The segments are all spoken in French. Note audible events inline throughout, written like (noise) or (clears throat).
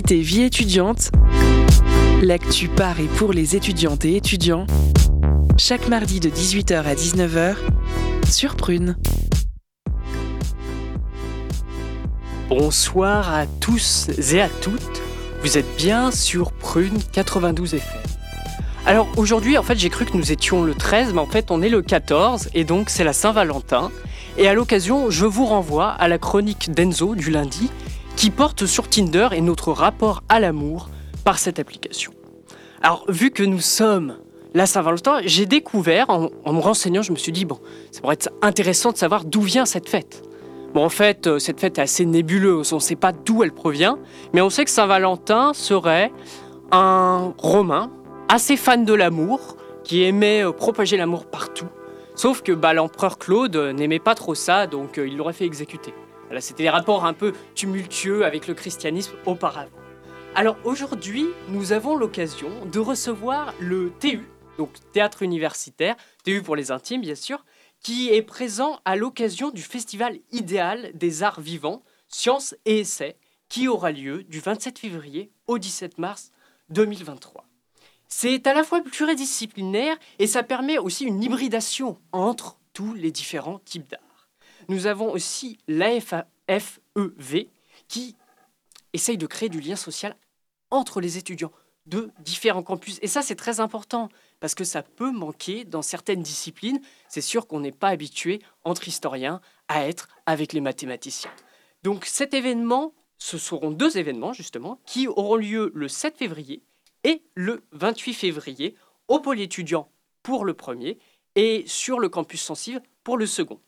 Curiosité vie étudiante, l'actu par et pour les étudiantes et étudiants, chaque mardi de 18h à 19h sur Prune. Bonsoir à tous et à toutes, vous êtes bien sur Prune 92 FM. Alors aujourd'hui, en fait, j'ai cru que nous étions le 13, mais en fait, on est le 14, et donc c'est la Saint-Valentin. Et à l'occasion, je vous renvoie à la chronique d'Enzo du lundi, qui porte sur Tinder et notre rapport à l'amour par cette application. Alors, vu que nous sommes la Saint-Valentin, j'ai découvert, en, me renseignant, je me suis dit, bon, ça pourrait être intéressant de savoir d'où vient cette fête. Bon, en fait, euh, cette fête est assez nébuleuse, on ne sait pas d'où elle provient, mais on sait que Saint-Valentin serait un Romain assez fan de l'amour, qui aimait euh, propager l'amour partout. Sauf que bah, l'empereur Claude euh, n'aimait pas trop ça, donc il l'aurait fait exécuter. Voilà, C'était des rapports un peu tumultueux avec le christianisme auparavant. Alors aujourd'hui, nous avons l'occasion de recevoir le TU, donc Théâtre Universitaire, TU pour les intimes bien sûr, qui est présent à l'occasion du Festival idéal des arts vivants, sciences et essais, qui aura lieu du 27 février au 17 mars 2023. C'est à la fois pluridisciplinaire et ça permet aussi une hybridation entre tous les différents types d'art. Nous avons aussi l'AFEV qui essaye de créer du lien social entre les étudiants de différents campus. Et ça, c'est très important parce que ça peut manquer dans certaines disciplines. C'est sûr qu'on n'est pas habitué entre historiens à être avec les mathématiciens. Donc cet événement, ce seront deux événements justement qui auront lieu le 7 février et le 28 février au pôle étudiant pour le premier et sur le campus sensible pour le second.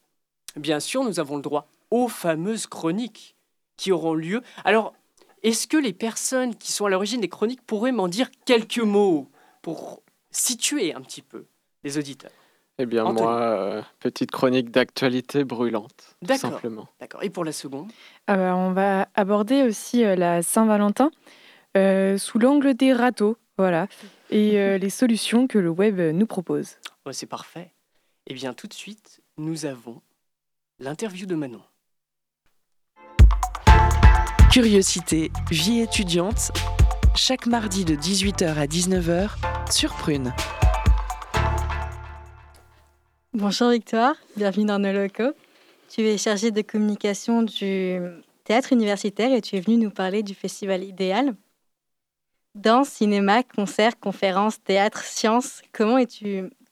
Bien sûr, nous avons le droit aux fameuses chroniques qui auront lieu. Alors, est-ce que les personnes qui sont à l'origine des chroniques pourraient m'en dire quelques mots pour situer un petit peu les auditeurs? Eh bien, Anthony. moi, euh, petite chronique d'actualité brûlante, tout simplement. D'accord. Et pour la seconde? Ah bah, on va aborder aussi euh, la Saint-Valentin euh, sous l'angle des râteaux, voilà, et euh, (laughs) les solutions que le web nous propose. Oh, C'est parfait. Eh bien, tout de suite, nous avons l'interview de Manon. Curiosité vie étudiante, chaque mardi de 18h à 19h sur Prune. Bonjour Victoire, bienvenue dans nos locaux. Tu es chargée de communication du théâtre universitaire et tu es venue nous parler du festival idéal. Danse, cinéma, concerts, conférences, théâtre, sciences, comment,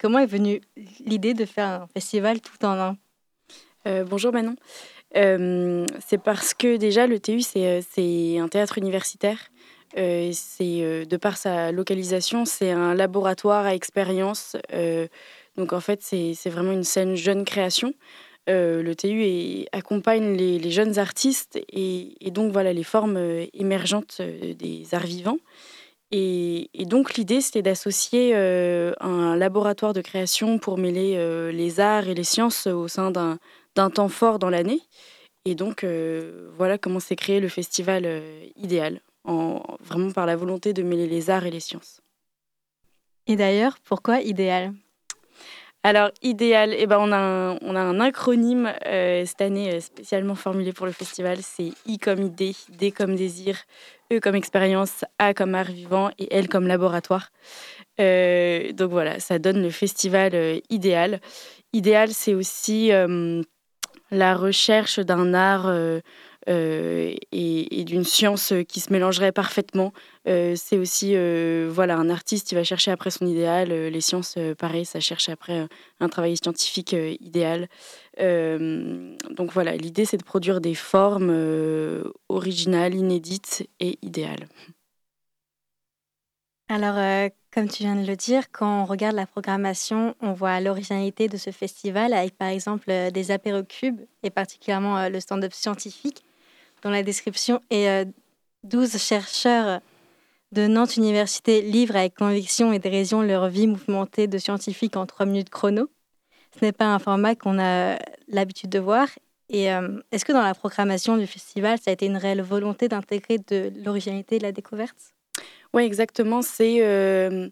comment est venue l'idée de faire un festival tout en un? Euh, bonjour Manon. Euh, c'est parce que déjà le TU c'est euh, c'est un théâtre universitaire. C'est de par sa localisation, c'est un laboratoire à expérience. Donc en fait, c'est vraiment une scène jeune création. Le TU accompagne les, jeunes artistes et, donc voilà les formes émergentes des arts vivants. Et, donc l'idée c'était d'associer un laboratoire de création pour mêler les arts et les sciences au sein d'un d'un temps fort dans l'année. Et donc, euh, voilà comment s'est créé le festival euh, idéal, en, vraiment par la volonté de mêler les arts et les sciences. Et d'ailleurs, pourquoi idéal? Alors, idéal, eh ben, on, a un, on a un acronyme euh, cette année spécialement formulé pour le festival. C'est I comme idée, D comme désir, E comme expérience, A comme art vivant et L comme laboratoire. Euh, donc voilà, ça donne le festival euh, idéal. Idéal, c'est aussi la recherche d'un art euh, euh, et, d'une science qui se mélangerait parfaitement. Euh, c'est aussi voilà un artiste il va chercher après son idéal les sciences pareil ça cherche après un travail scientifique idéal donc voilà l'idée c'est de produire des formes originales inédites et idéales Alors, comme tu viens de le dire, quand on regarde la programmation, on voit l'originalité de ce festival avec par exemple euh, des apérocubes et particulièrement euh, le stand-up scientifique, dont la description est euh, 12 chercheurs de Nantes Université livrent avec conviction et dérision leur vie mouvementée de scientifiques en 3 minutes chrono. Ce n'est pas un format qu'on a l'habitude de voir. Et euh, est-ce que dans la programmation du festival, ça a été une réelle volonté d'intégrer de l'originalité et de la découverte? Oui, exactement. C'est euh,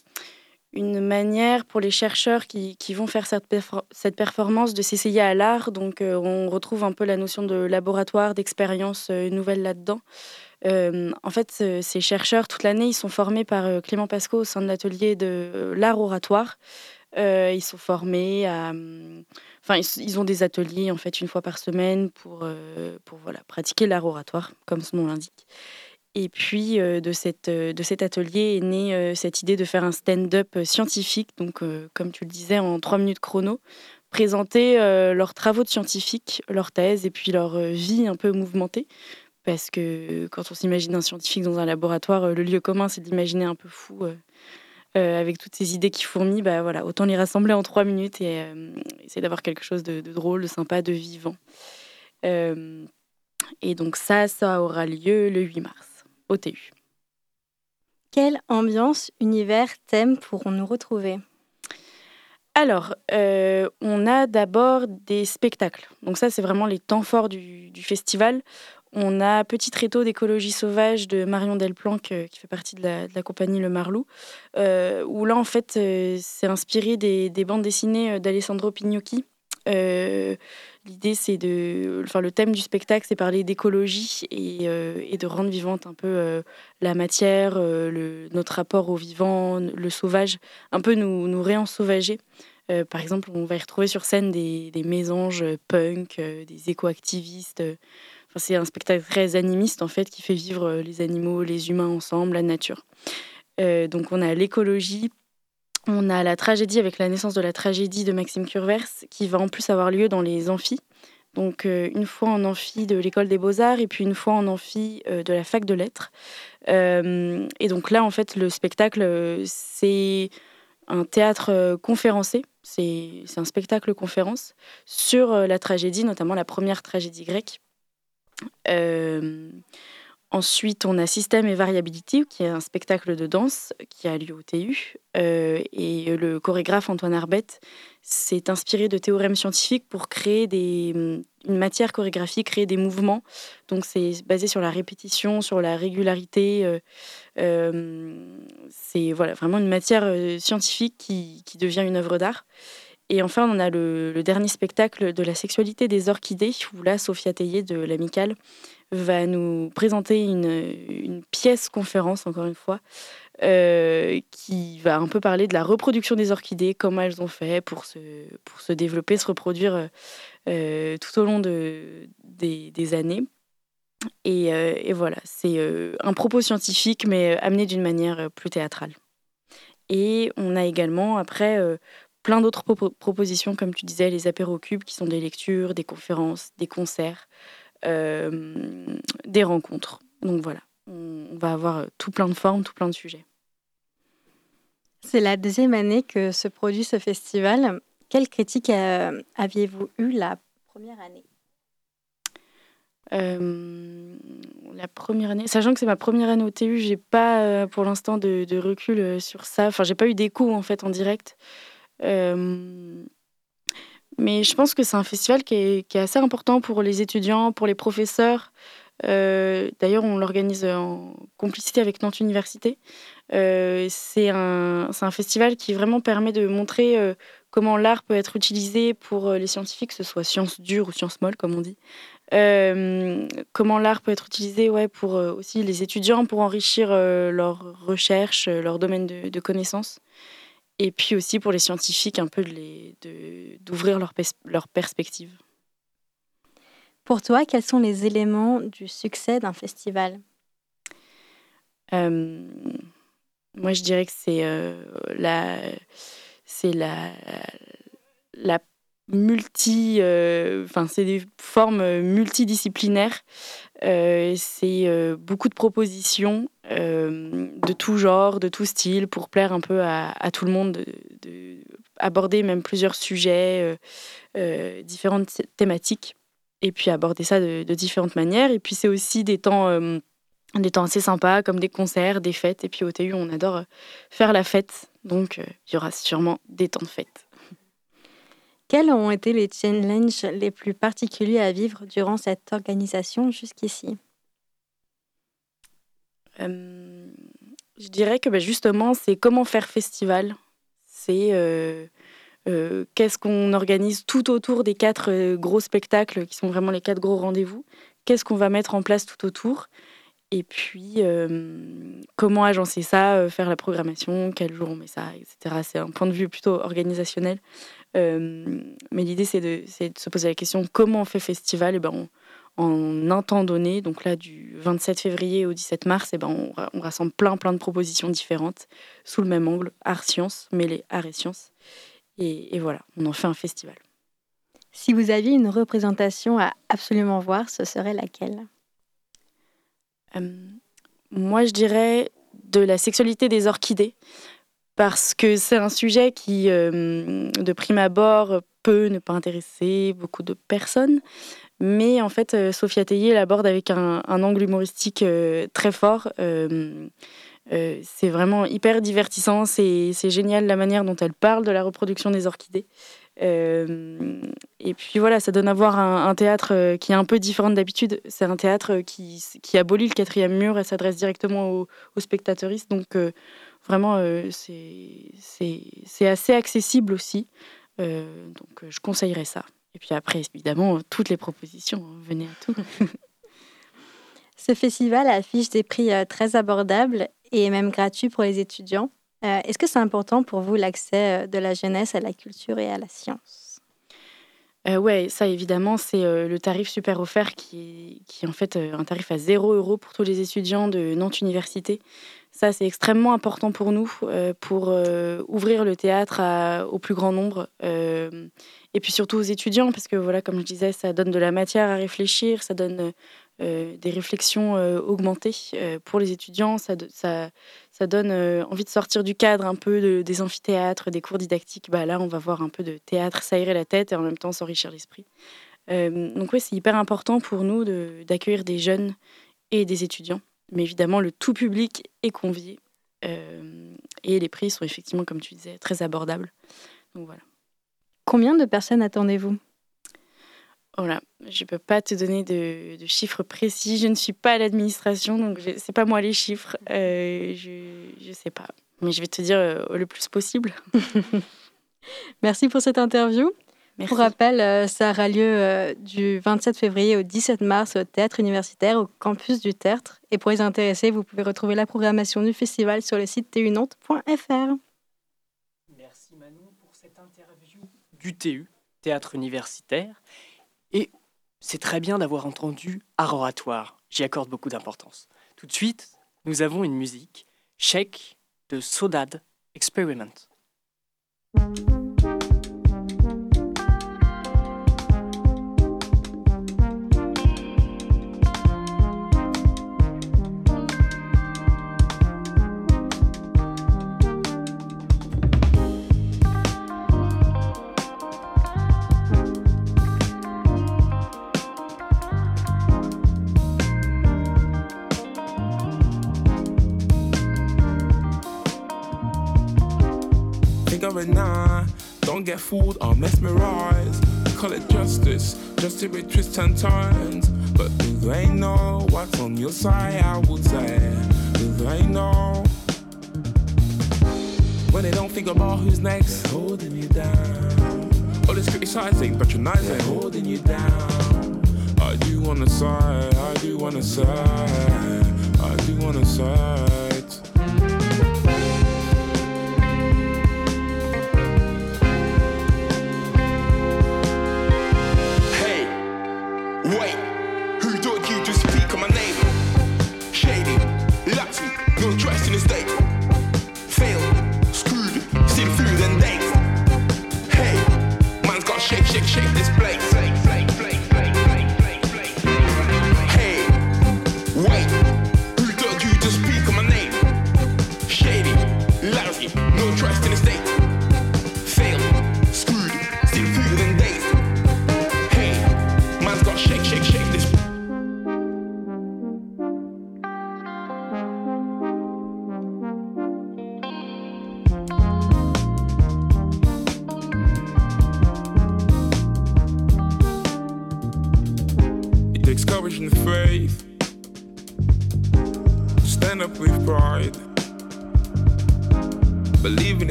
une manière pour les chercheurs qui, vont faire cette, perfor- cette performance de s'essayer à l'art. Donc, euh, on retrouve un peu la notion de laboratoire, d'expérience euh, nouvelle là-dedans. en fait, ces chercheurs, toute l'année, ils sont formés par Clément Pasco au sein de l'atelier de l'art oratoire. ils sont formés. Enfin, ils, ont des ateliers, en fait, une fois par semaine pour, pour voilà, pratiquer l'art oratoire, comme son nom l'indique. Et puis, de, cette, de cet atelier est née cette idée de faire un stand-up scientifique, donc, comme tu le disais, en trois minutes chrono, présenter euh, leurs travaux de scientifiques, leurs thèses et puis leur euh, vie un peu mouvementée. Parce que quand on s'imagine un scientifique dans un laboratoire, euh, le lieu commun, c'est d'imaginer un peu fou. avec toutes ces idées qui fourmillent, bah voilà, autant les rassembler en trois minutes et essayer d'avoir quelque chose de, drôle, de sympa, de vivant. et donc ça, ça aura lieu le 8 mars Quelle ambiance, univers, thème pourrons-nous retrouver? Alors, euh, on a d'abord des spectacles. Donc ça, c'est vraiment les temps forts du, festival. On a Petit Tréteau d'écologie sauvage de Marion Delplanque, euh, qui fait partie de la, compagnie Le Marlou, euh, où là, en fait, c'est inspiré des, bandes dessinées d'Alessandro Pignocchi. L'idée, c'est de. Enfin, le thème du spectacle, c'est parler d'écologie et, de rendre vivante un peu la matière, notre rapport au vivant, le sauvage, un peu nous, nous réensauvager. Euh, par exemple, on va y retrouver sur scène des, mésanges punk, euh, des éco-activistes. Enfin, c'est un spectacle très animiste en fait qui fait vivre euh, les animaux, les humains ensemble, la nature. donc on a l'écologie, on a la tragédie avec la naissance de la tragédie de Maxime Curvers qui va en plus avoir lieu dans les amphis. Donc une fois en amphi de l'école des beaux-arts et puis une fois en amphi de la fac de lettres. et donc là en fait le spectacle c'est un théâtre conférencé c'est un spectacle conférence sur euh, la tragédie, notamment la première tragédie grecque. Euh, ensuite, on a Système et Variability, qui est un spectacle de danse qui a lieu au TU. Euh, et le chorégraphe Antoine Arbette s'est inspiré de théorèmes scientifiques pour créer une matière chorégraphique, créer des mouvements. Donc c'est basé sur la répétition, sur la régularité. c'est voilà, vraiment une matière scientifique qui, devient une œuvre d'art. Et enfin, on a le, dernier spectacle de la sexualité des orchidées, où là, Sophia Tellier de l'Amicale va nous présenter une, pièce conférence, encore une fois, euh, qui va un peu parler de la reproduction des orchidées, comment elles ont fait pour se, pour se développer, se reproduire euh, tout au long de, des, années. Et, euh, et voilà, c'est un propos scientifique, mais amené d'une manière plus théâtrale. Et on a également, après, plein d'autres propositions, comme tu disais, les apérocubes, qui sont des lectures, des conférences, des concerts, euh, des rencontres. Donc voilà, on, va avoir tout plein de formes, tout plein de sujets. C'est la deuxième année que se produit ce festival. Quelle critique euh, aviez-vous eu la première année? Euh, la première année, sachant que c'est ma première année au TU, j'ai pas pour l'instant de, de, recul sur ça. Enfin, j'ai pas eu d'écho en fait en direct. Euh, mais je pense que c'est un festival qui est, assez important pour les étudiants, pour les professeurs. Euh, d'ailleurs, on l'organise en complicité avec Nantes Université. Euh, c'est un, festival qui vraiment permet de montrer comment l'art peut être utilisé pour les scientifiques, que ce soit sciences dures ou sciences molles, comme on dit. comment l'art peut être utilisé ouais, pour aussi les étudiants, pour enrichir leurs recherches, leur domaine de, de connaissances et puis aussi pour les scientifiques, un peu d'ouvrir leur, leur perspective. Pour toi, quels sont les éléments du succès d'un festival? Euh, Moi, je dirais que c'est euh, la, c'est la, la multi, euh, enfin, c'est des formes multidisciplinaires. C'est beaucoup de propositions de tout genre, de tout style, pour plaire un peu à, tout le monde, de, aborder même plusieurs sujets, euh, euh, différentes thématiques, et puis aborder ça de, différentes manières. Et puis c'est aussi des temps, euh, des temps assez sympas, comme des concerts, des fêtes. Et puis au TU, on adore faire la fête, donc il y aura sûrement des temps de fête. Quels ont été les challenges les plus particuliers à vivre durant cette organisation jusqu'ici? Je dirais que bah, justement, c'est comment faire festival. C'est euh, euh, qu'est-ce qu'on organise tout autour des quatre euh, gros spectacles qui sont vraiment les quatre gros rendez-vous. Qu'est-ce qu'on va mettre en place tout autour? Et puis, comment agencer ça, faire la programmation, quel jour on met ça, etc. C'est un point de vue plutôt organisationnel. Mais l'idée, c'est de, de, se poser la question comment on fait festival? Et ben, En un temps donné, donc là, du 27 février au 17 mars, et ben, on, on rassemble plein, plein de propositions différentes sous le même angle, art-sciences, mêlées art et sciences. Et, et voilà, on en fait un festival. Si vous aviez une représentation à absolument voir, ce serait laquelle? Euh, Moi, je dirais de la sexualité des orchidées, parce que c'est un sujet qui, euh, de prime abord, peut ne pas intéresser beaucoup de personnes. Mais en fait, euh, Sophia Tellier l'aborde avec un, angle humoristique très fort. c'est vraiment hyper divertissant, c'est génial la manière dont elle parle de la reproduction des orchidées. Euh, et puis voilà, ça donne à voir un, théâtre euh, qui est un peu différent d'habitude. C'est un théâtre qui, qui, abolit le quatrième mur et s'adresse directement aux, spectateuristes. Donc euh, vraiment, c'est assez accessible aussi. donc je conseillerais ça. Et puis après, évidemment, toutes les propositions, hein, venez à tout. (laughs) Ce festival affiche des prix très abordables et même gratuits pour les étudiants. Euh, est-ce que c'est important pour vous l'accès euh, de la jeunesse à la culture et à la science? Euh, Oui, ça évidemment, c'est euh, le tarif super offert qui, qui est en fait un tarif à 0 euros pour tous les étudiants de Nantes Université. Ça, c'est extrêmement important pour nous, pour ouvrir le théâtre au plus grand nombre. et puis surtout aux étudiants, parce que voilà, comme je disais, ça donne de la matière à réfléchir, ça donne euh, des réflexions euh, augmentées euh, pour les étudiants. Ça, ça, ça donne envie de sortir du cadre un peu des amphithéâtres, des cours didactiques. Bah, là, on va voir un peu de théâtre s'aérer la tête et en même temps s'enrichir l'esprit. donc oui, c'est hyper important pour nous d'accueillir des jeunes et des étudiants. Mais évidemment, le tout public est convié. et les prix sont effectivement, comme tu disais, très abordables. Donc voilà. Combien de personnes attendez-vous? Voilà, je ne peux pas te donner de, chiffres précis. Je ne suis pas à l'administration, donc ce n'est pas moi les chiffres. Euh, je ne sais pas. Mais je vais te dire euh, le plus possible. (laughs) Merci pour cette interview. Merci. Pour rappel, euh, ça aura lieu du 27 février au 17 mars au Théâtre universitaire, au campus du Tertre. Et pour les intéressés, vous pouvez retrouver la programmation du festival sur le site tunante.fr. Merci Manon pour cette interview du TU, Théâtre universitaire. Et c'est très bien d'avoir entendu art oratoire. J'y accorde beaucoup d'importance. Tout de suite, nous avons une musique, Shake de Sodad Experiment. Going nah. Don't get fooled or mesmerized. Call it justice, just to with twists and turns. But do they know what's on your side? I would say, do they know? When they don't think about who's next, they're holding you down. All this criticizing, patronizing, they're holding you down. I do wanna side, I do wanna side, I do wanna side.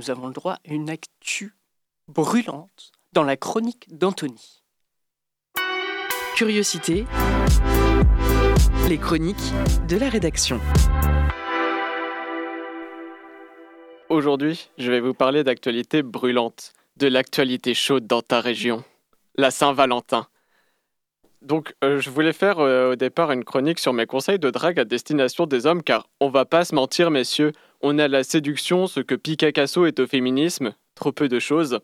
Nous avons le droit à une actu brûlante dans la chronique d'Anthony. Curiosité. Les chroniques de la rédaction. Aujourd'hui, je vais vous parler d'actualité brûlante, de l'actualité chaude dans ta région, la Saint-Valentin. Donc, euh, je voulais faire euh, au départ une chronique sur mes conseils de drague à destination des hommes, car on va pas se mentir, messieurs, on à la séduction ce que Picasso est au féminisme, trop peu de choses.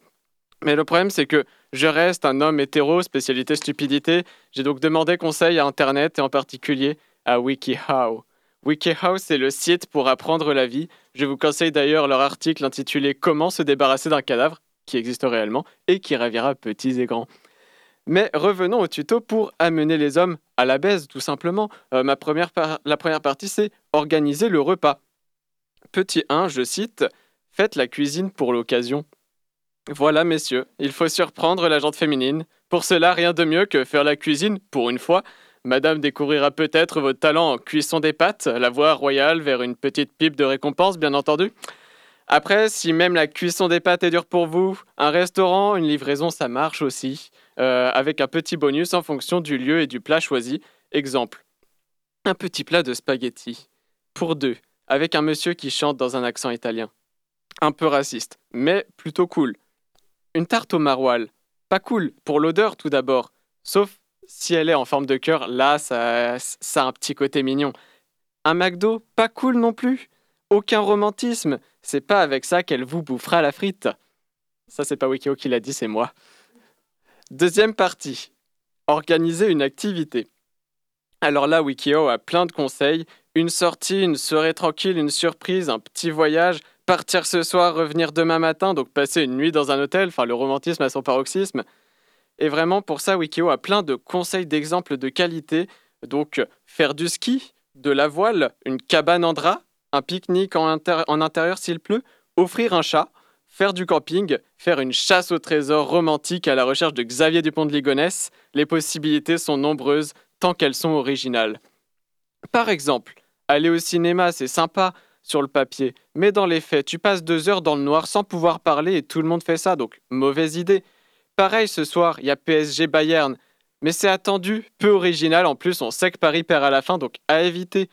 Mais le problème, c'est que je reste un homme hétéro, spécialité stupidité. J'ai donc demandé conseil à Internet et en particulier à WikiHow. WikiHow, c'est le site pour apprendre la vie. Je vous conseille d'ailleurs leur article intitulé Comment se débarrasser d'un cadavre, qui existe réellement et qui ravira petits et grands. Mais revenons au tuto pour amener les hommes à la baise, tout simplement. Euh, La première partie, c'est organiser le repas. Petit 1, je cite Faites la cuisine pour l'occasion. Voilà, messieurs, il faut surprendre la jante féminine. Pour cela, rien de mieux que faire la cuisine, pour une fois. Madame découvrira peut-être votre talent en cuisson des pâtes, la voie royale vers une petite pipe de récompense, bien entendu. Après, si même la cuisson des pâtes est dure pour vous, un restaurant, une livraison, ça marche aussi, euh, avec un petit bonus en fonction du lieu et du plat choisi. Exemple, un petit plat de spaghettis, pour deux, avec un monsieur qui chante dans un accent italien. Un peu raciste, mais plutôt cool. Une tarte au maroilles, pas cool, pour l'odeur tout d'abord, sauf si elle est en forme de cœur, là, ça, ça a un petit côté mignon. Un McDo, pas cool non plus. Aucun romantisme, c'est pas avec ça qu'elle vous bouffera la frite. Ça, c'est pas Wikio qui l'a dit, c'est moi. Deuxième partie. Organiser une activité. Alors là, Wikio a plein de conseils. Une sortie, une soirée tranquille, une surprise, un petit voyage, partir ce soir, revenir demain matin, donc passer une nuit dans un hôtel, enfin le romantisme à son paroxysme. Et vraiment, pour ça, Wikio a plein de conseils d'exemples de qualité. Donc, faire du ski, de la voile, une cabane en drap, un pique-nique en, intérieur s'il pleut, offrir un chat, faire du camping, faire une chasse au trésor romantique à la recherche de Xavier Dupont de Ligonnès. Les possibilités sont nombreuses tant qu'elles sont originales. Par exemple, aller au cinéma, c'est sympa sur le papier, mais dans les faits, tu passes deux heures dans le noir sans pouvoir parler et tout le monde fait ça, donc mauvaise idée. Pareil ce soir, il y a PSG Bayern, mais c'est attendu, peu original, en plus on sait que Paris perd à la fin, donc à éviter.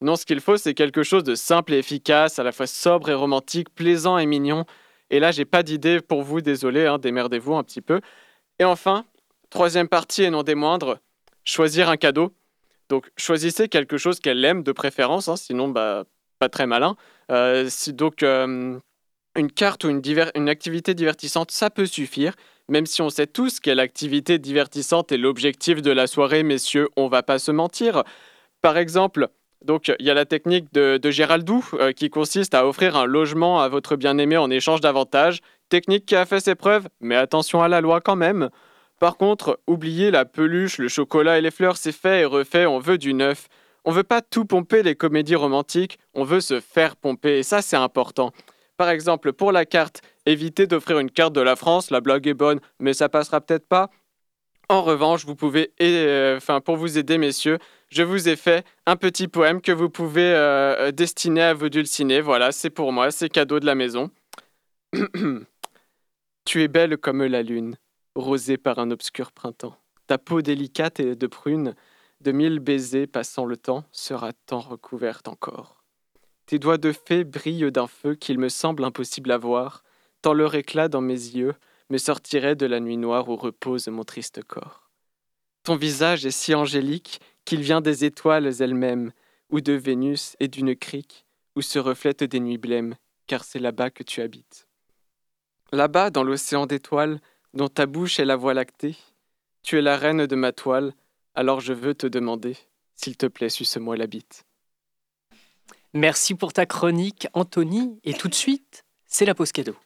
Non, ce qu'il faut, c'est quelque chose de simple et efficace, à la fois sobre et romantique, plaisant et mignon. Et là, j'ai pas d'idée pour vous, désolé, hein, démerdez-vous un petit peu. Et enfin, troisième partie et non des moindres, choisir un cadeau. Donc, choisissez quelque chose qu'elle aime de préférence, hein, sinon, bah, pas très malin. Euh, donc, euh, une carte ou une, une activité divertissante, ça peut suffire. Même si on sait tous quelle activité divertissante est l'objectif de la soirée, messieurs, on va pas se mentir. Par exemple, donc il y a la technique de, Géraldou euh, qui consiste à offrir un logement à votre bien-aimé en échange d'avantages. Technique qui a fait ses preuves, mais attention à la loi quand même. Par contre, oubliez la peluche, le chocolat et les fleurs, c'est fait et refait, on veut du neuf. On veut pas tout pomper les comédies romantiques, on veut se faire pomper, et ça c'est important. Par exemple, pour la carte, évitez d'offrir une carte de la France, la blague est bonne, mais ça passera peut-être pas. En revanche, vous pouvez, euh, enfin pour vous aider messieurs, je vous ai fait un petit poème que vous pouvez euh, destiner à vos dulcinés. Voilà, c'est pour moi, c'est cadeau de la maison. (clears throat) tu es belle comme la lune, rosée par un obscur printemps. Ta peau délicate et de prune de mille baisers passant le temps, sera tant recouverte encore. Tes doigts de fée brillent d'un feu qu'il me semble impossible à voir, tant leur éclat dans mes yeux me sortirait de la nuit noire où repose mon triste corps. Ton visage est si angélique qu'il vient des étoiles elles-mêmes, ou de Vénus et d'une crique, où se reflètent des nuits blêmes, car c'est là-bas que tu habites. Là-bas, dans l'océan d'étoiles, dont ta bouche est la voie lactée, tu es la reine de ma toile, alors je veux te demander, s'il te plaît, suce-moi la bite. Merci pour ta chronique, Anthony. Et tout de suite, c'est la pause cadeau.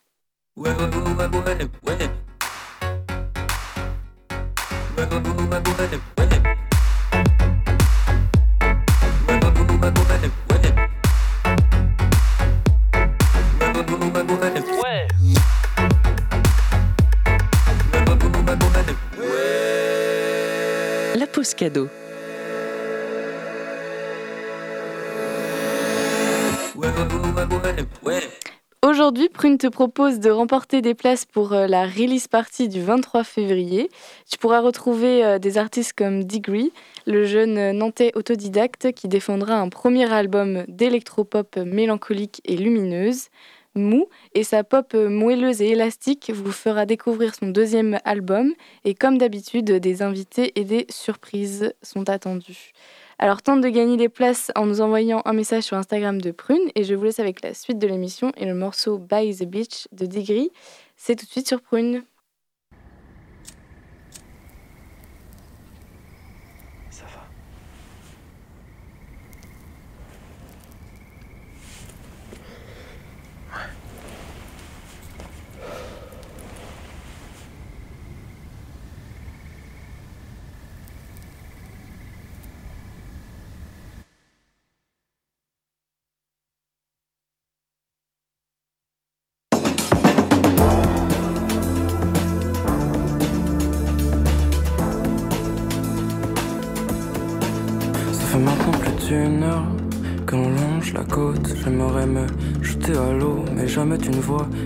Aujourd'hui, Prune te propose de remporter des places pour euh, la release party du 23 février. Tu pourras retrouver euh, des artistes comme Degree, le jeune euh, nantais autodidacte qui défendra un premier album d'électropop mélancolique et lumineuse. Mou et sa pop moelleuse et élastique vous fera découvrir son deuxième album et comme d'habitude, des invités et des surprises sont attendus. Alors tente de gagner des places en nous envoyant un message sur Instagram de Prune et je vous laisse avec la suite de l'émission et le morceau By the Beach de Degree. C'est tout de suite sur Prune. Jamais tu ne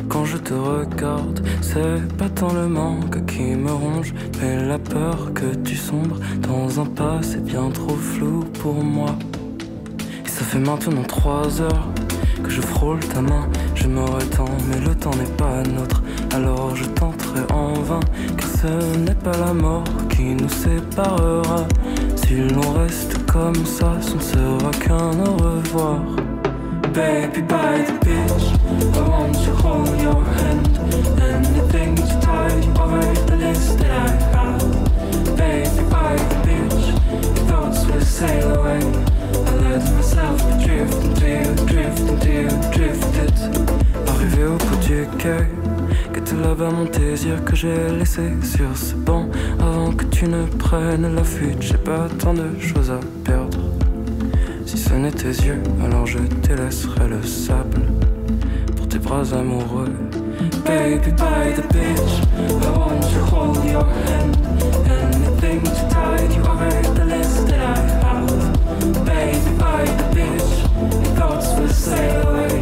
quand je te regarde. C'est pas tant le manque qui me ronge, mais la peur que tu sombres dans un passé bien trop flou pour moi. Et ça fait maintenant trois heures que je frôle ta main. J'aimerais tant, mais le temps n'est pas nôtre. Alors je tenterai en vain, car ce n'est pas la mort qui nous séparera. Si l'on reste comme ça, ce ne sera qu'un au revoir. Baby, by the beach, I want to hold your hand. Anything to tide you over the list that I have. Baby, by the beach, your thoughts will sail away. I let myself be drift into you, drift into you, drifted. Arrivé au bout du quai, que là-bas mon désir que j'ai laissé sur ce banc avant que tu ne prennes la fuite. J'ai pas tant de choses à perdre. Si ce n'est tes yeux, alors je te laisserai le sable pour tes bras amoureux. Baby, by the beach, I want to hold your hand. Anything to tide you over the list that I have. Baby, by the beach, your thoughts will sail away.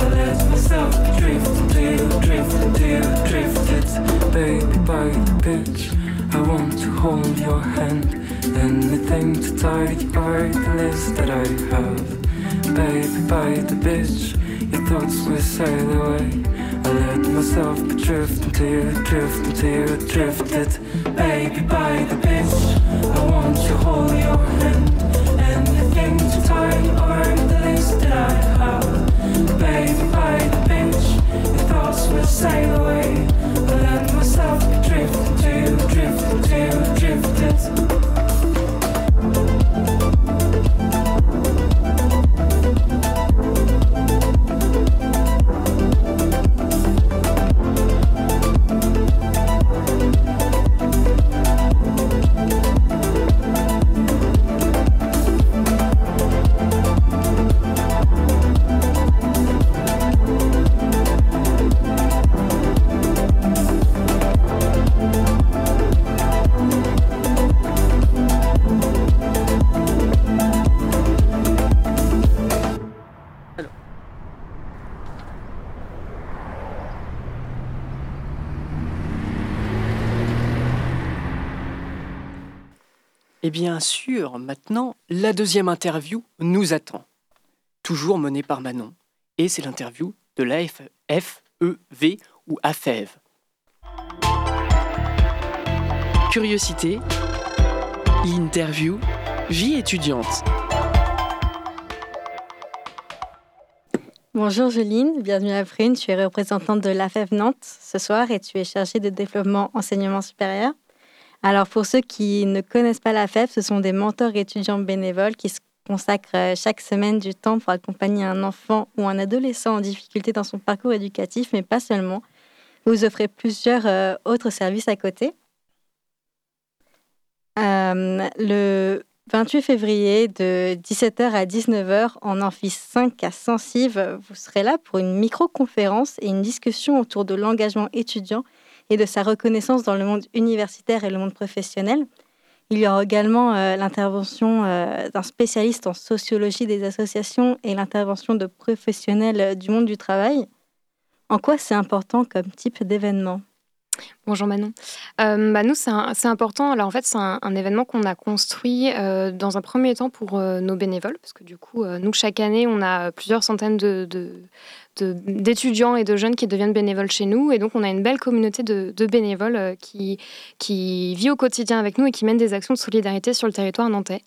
I let myself be drifted to you, drifted to you, drifted. Baby, by the beach, I want to hold your hand. Anything to tide you over the list that I have. Baby, by the beach, your thoughts will sail away. I let myself be drifting to you, drifting to you, drifted. Baby, by the beach, I want to hold your hand. Anything to tie you over the list that I have. Baby, by the beach, your thoughts will sail away. I let myself be drifting to you, drifting to you, drifted. Sûr, maintenant, la deuxième interview nous attend. Toujours menée par Manon. Et c'est l'interview de la FEV ou AFEV. Curiosité, l'interview, vie étudiante. Bonjour Juline, bienvenue à Prune. Tu es représentante de l'AFEV Nantes ce soir et tu es chargée de développement enseignement supérieur. Alors pour ceux qui ne connaissent pas l'AFEV, ce sont des mentors étudiants bénévoles qui se consacrent euh, chaque semaine du temps pour accompagner un enfant ou un adolescent en difficulté dans son parcours éducatif, mais pas seulement. Vous offrez plusieurs euh, autres services à côté. Euh, le 28 février de 17h à 19h en amphi 5 à Sensive, vous serez là pour une micro-conférence et une discussion autour de l'engagement étudiant et de sa reconnaissance dans le monde universitaire et le monde professionnel. Il y aura également euh, l'intervention euh, d'un spécialiste en sociologie des associations et l'intervention de professionnels euh, du monde du travail. En quoi c'est important comme type d'événement? Bonjour Manon. Bah nous, c'est important. Alors en fait, c'est un, événement qu'on a construit dans un premier temps pour nos bénévoles, parce que du coup, nous, chaque année, on a plusieurs centaines de, d'étudiants et de jeunes qui deviennent bénévoles chez nous. Et donc, on a une belle communauté de, bénévoles qui, qui vit au quotidien avec nous et qui mène des actions de solidarité sur le territoire nantais.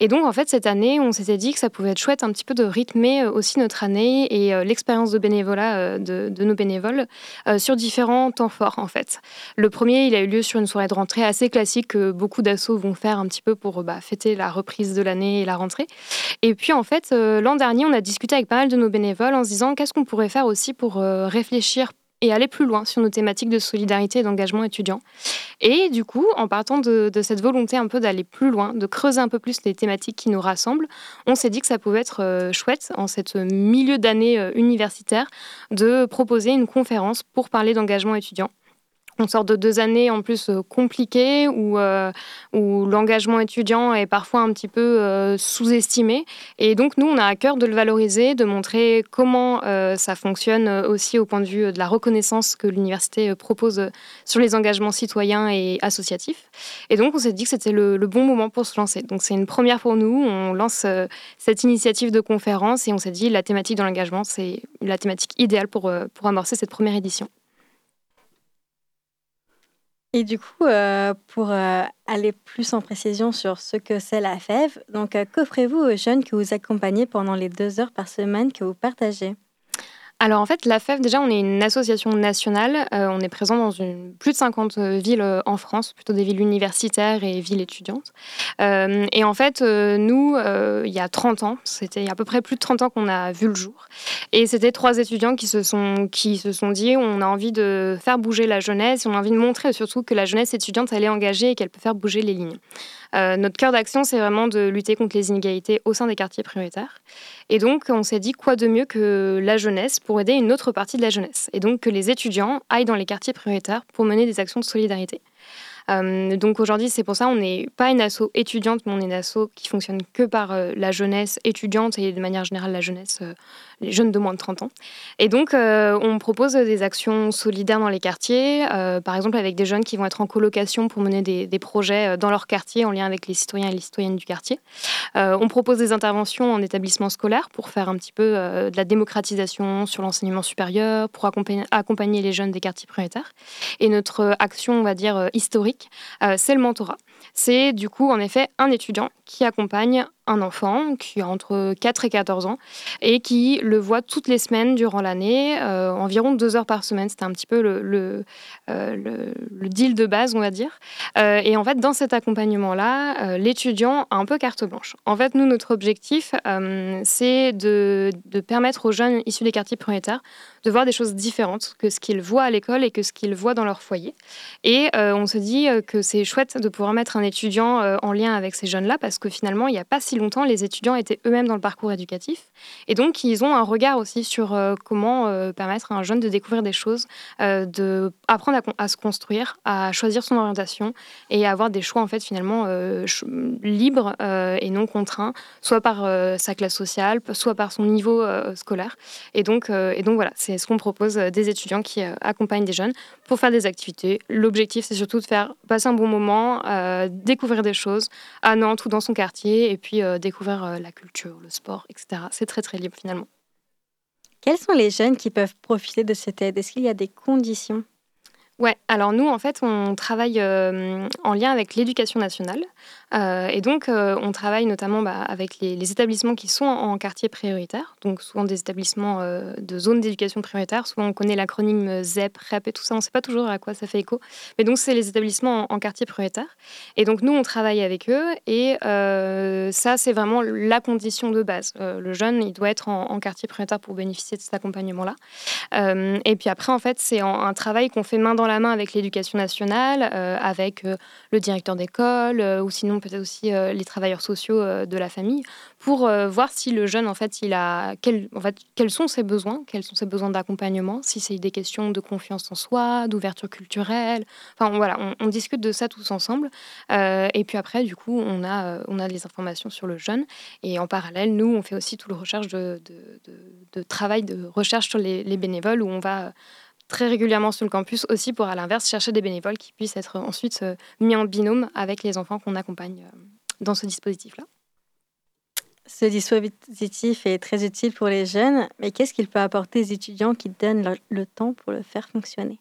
Et donc, en fait, cette année, on s'était dit que ça pouvait être chouette un petit peu de rythmer aussi notre année et l'expérience de bénévolat de, nos bénévoles sur différents temps forts, en fait. Le premier, il a eu lieu sur une soirée de rentrée assez classique que beaucoup d'assauts vont faire un petit peu pour bah, fêter la reprise de l'année et la rentrée. Et puis en fait, euh, l'an dernier, on a discuté avec pas mal de nos bénévoles en se disant qu'est-ce qu'on pourrait faire aussi pour euh, réfléchir et aller plus loin sur nos thématiques de solidarité et d'engagement étudiant. Et du coup, en partant de, cette volonté un peu d'aller plus loin, de creuser un peu plus les thématiques qui nous rassemblent, on s'est dit que ça pouvait être euh, chouette en cette milieu d'année universitaire de proposer une conférence pour parler d'engagement étudiant on sort de deux années en plus euh, compliquées où, euh, où l'engagement étudiant est parfois un petit peu euh, sous-estimé. Et donc nous, on a à cœur de le valoriser, de montrer comment ça fonctionne aussi au point de vue de la reconnaissance que l'université propose sur les engagements citoyens et associatifs. Et donc on s'est dit que c'était le, le, bon moment pour se lancer. Donc c'est une première pour nous. On lance cette initiative de conférence et on s'est dit la thématique de l'engagement, c'est la thématique idéale pour, pour amorcer cette première édition. Et du coup, euh, pour euh, aller plus en précision sur ce que c'est la FEV, donc euh, qu'offrez-vous aux jeunes que vous accompagnez pendant les deux heures par semaine que vous partagez? Alors en fait, la FEV, déjà, on est une association nationale. Euh, on est présent dans plus de 50 euh, villes euh, en France, plutôt des villes universitaires et villes étudiantes. et en fait, nous, il y a 30 ans, c'était à peu près plus de 30 ans qu'on a vu le jour. Et c'était trois étudiants qui se, sont, qui se sont dit on a envie de faire bouger la jeunesse, on a envie de montrer surtout que la jeunesse étudiante, elle est engagée et qu'elle peut faire bouger les lignes. Euh, notre cœur d'action, c'est vraiment de lutter contre les inégalités au sein des quartiers prioritaires. Et donc, on s'est dit quoi de mieux que la jeunesse pour aider une autre partie de la jeunesse? Et donc, que les étudiants aillent dans les quartiers prioritaires pour mener des actions de solidarité. Euh, donc aujourd'hui, c'est pour ça on n'est pas une asso étudiante, mais on est une asso qui fonctionne que par euh, la jeunesse étudiante et de manière générale la jeunesse les jeunes de moins de 30 ans. Et donc, euh, on propose des actions solidaires dans les quartiers, euh, par exemple avec des jeunes qui vont être en colocation pour mener des, projets euh, dans leur quartier en lien avec les citoyens et les citoyennes du quartier. on propose des interventions en établissement scolaire pour faire un petit peu de la démocratisation sur l'enseignement supérieur, pour accompagner, accompagner, les jeunes des quartiers prioritaires. Et notre action, on va dire, historique, c'est le mentorat. C'est du coup, en effet, un étudiant qui accompagne un enfant qui a entre 4 et 14 ans et qui le voit toutes les semaines durant l'année, euh, environ deux heures par semaine. C'était un petit peu le, euh, deal de base, on va dire. Euh, et en fait, dans cet accompagnement-là, l'étudiant a un peu carte blanche. En fait, nous, notre objectif, c'est de, de, permettre aux jeunes issus des quartiers prioritaires de voir des choses différentes que ce qu'ils voient à l'école et que ce qu'ils voient dans leur foyer. Et on se dit que c'est chouette de pouvoir mettre un étudiant en lien avec ces jeunes-là parce que finalement, il n'y a pas si longtemps, les étudiants étaient eux-mêmes dans le parcours éducatif. Et donc, ils ont un regard aussi sur euh, comment euh, permettre à un jeune de découvrir des choses, euh, de apprendre à, se construire, à choisir son orientation et à avoir des choix, en fait, finalement, libres et non contraints, soit par sa classe sociale, soit par son niveau scolaire. Et donc, et donc, voilà, c'est ce qu'on propose des étudiants qui accompagnent des jeunes pour faire des activités. L'objectif, c'est surtout de faire passer un bon moment, découvrir des choses à Nantes ou dans son quartier, et puis découvrir la culture, le sport, etc. C'est très très libre finalement. Quels sont les jeunes qui peuvent profiter de cette aide? Est-ce qu'il y a des conditions? Ouais, alors nous, en fait, on travaille euh, en lien avec l'éducation nationale. Euh, et donc, euh, on travaille notamment bah, avec les, établissements qui sont en, quartier prioritaire, donc souvent des établissements de zone d'éducation prioritaire. Souvent, on connaît l'acronyme ZEP, REP et tout ça. On ne sait pas toujours à quoi ça fait écho. Mais donc, c'est les établissements en, quartier prioritaire. Et donc, nous, on travaille avec eux. Et ça, c'est vraiment la condition de base. le jeune, il doit être en, quartier prioritaire pour bénéficier de cet accompagnement-là. et puis après, en fait, c'est un travail qu'on fait main dans la main avec l'éducation nationale, euh, avec euh, le directeur d'école, euh, ou sinon peut-être aussi les travailleurs sociaux de la famille, pour voir si le jeune, en fait, il a quel, en fait, quels sont ses besoins, quels sont ses besoins d'accompagnement, si c'est des questions de confiance en soi, d'ouverture culturelle. Enfin, voilà, on, discute de ça tous ensemble. et puis après, du coup, on a, on a des informations sur le jeune. Et en parallèle, nous, on fait aussi tout le recherche de, de, travail de recherche sur les, les bénévoles, où on va très régulièrement sur le campus aussi pour, à l'inverse, chercher des bénévoles qui puissent être ensuite euh, mis en binôme avec les enfants qu'on accompagne euh, dans ce dispositif-là. Ce dispositif est très utile pour les jeunes, mais qu'est-ce qu'il peut apporter aux étudiants qui donnent le temps pour le faire fonctionner?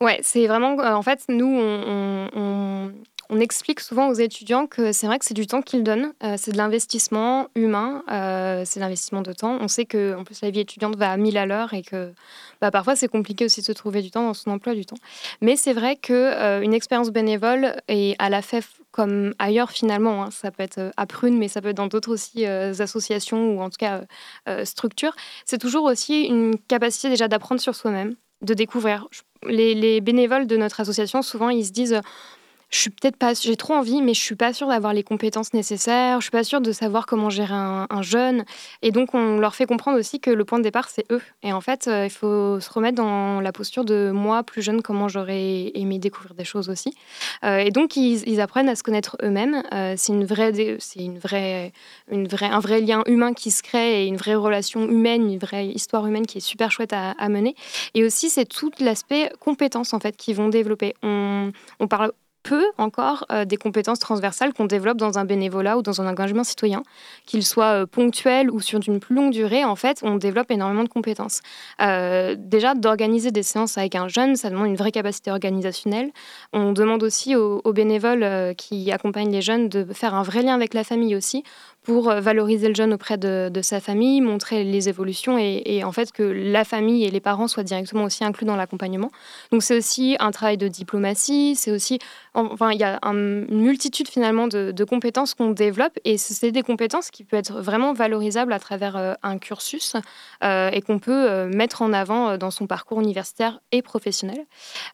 Ouais, c'est vraiment. Euh, en fait, nous, on, on explique souvent aux étudiants que c'est vrai que c'est du temps qu'ils donnent, euh, c'est de l'investissement humain, euh, c'est l'investissement de temps. On sait que en plus la vie étudiante va à 1000 à l'heure et que bah, parfois c'est compliqué aussi de se trouver du temps dans son emploi du temps. Mais c'est vrai que euh, une expérience bénévole et à la FEF comme ailleurs finalement, hein, ça peut être à Prune, mais ça peut être dans d'autres aussi associations ou en tout cas structures, c'est toujours aussi une capacité déjà d'apprendre sur soi-même, de découvrir. Les, les bénévoles de notre association, souvent, ils se disent je suis peut-être pas, j'ai trop envie, mais je suis pas sûre d'avoir les compétences nécessaires. Je suis pas sûre de savoir comment gérer un, jeune. Et donc, on leur fait comprendre aussi que le point de départ, c'est eux. Et en fait, euh, il faut se remettre dans la posture de moi, plus jeune, comment j'aurais aimé découvrir des choses aussi. Euh, et donc, ils, apprennent à se connaître eux-mêmes. Euh, c'est une vraie, c'est une vraie, une vraie, un vrai lien humain qui se crée et une vraie relation humaine, une vraie histoire humaine qui est super chouette à, mener. Et aussi, c'est tout l'aspect compétences en fait qu'ils vont développer. On parle peu encore euh, des compétences transversales qu'on développe dans un bénévolat ou dans un engagement citoyen, qu'il soit euh, ponctuel ou sur une plus longue durée. En fait, on développe énormément de compétences. Euh, déjà, d'organiser des séances avec un jeune, ça demande une vraie capacité organisationnelle. On demande aussi aux, aux bénévoles qui accompagnent les jeunes de faire un vrai lien avec la famille aussi pour euh, valoriser le jeune auprès de, sa famille, montrer les évolutions et, en fait que la famille et les parents soient directement aussi inclus dans l'accompagnement. Donc c'est aussi un travail de diplomatie, c'est aussi, enfin il y a une multitude finalement de, compétences qu'on développe et c'est des compétences qui peuvent être vraiment valorisables à travers euh, un cursus euh, et qu'on peut mettre en avant dans son parcours universitaire et professionnel.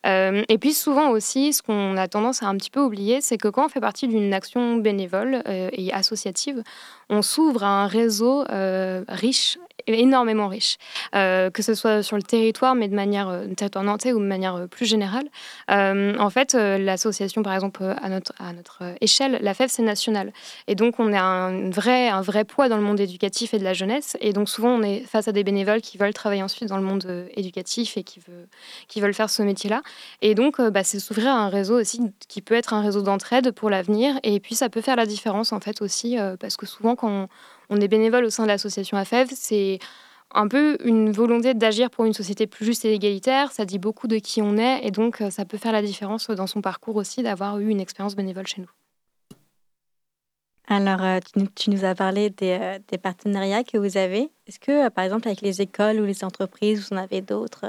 et puis souvent aussi, ce qu'on a tendance à un petit peu oublier, c'est que quand on fait partie d'une action bénévole et associative, on s'ouvre à un réseau euh, riche énormément riche, euh, que ce soit sur le territoire, mais de manière euh, nantais ou de manière euh, plus générale. en fait, l'association, par exemple, à notre, à notre échelle, la FEF, c'est national. Et donc, on a un vrai, un vrai poids dans le monde éducatif et de la jeunesse. Et donc, souvent, on est face à des bénévoles qui veulent travailler ensuite dans le monde éducatif et qui, veut, qui veulent faire ce métier-là. Et donc, bah, c'est s'ouvrir à un réseau aussi qui peut être un réseau d'entraide pour l'avenir. Et puis, ça peut faire la différence, en fait, aussi, parce que souvent, quand on, on est bénévole au sein de l'association AFEV. C'est un peu une volonté d'agir pour une société plus juste et égalitaire. Ça dit beaucoup de qui on est et donc euh, ça peut faire la différence dans son parcours aussi d'avoir eu une expérience bénévole chez nous. Alors, euh, tu, nous as parlé euh, des, partenariats que vous avez. Est-ce que, par exemple, avec les écoles ou les entreprises, vous en avez d'autres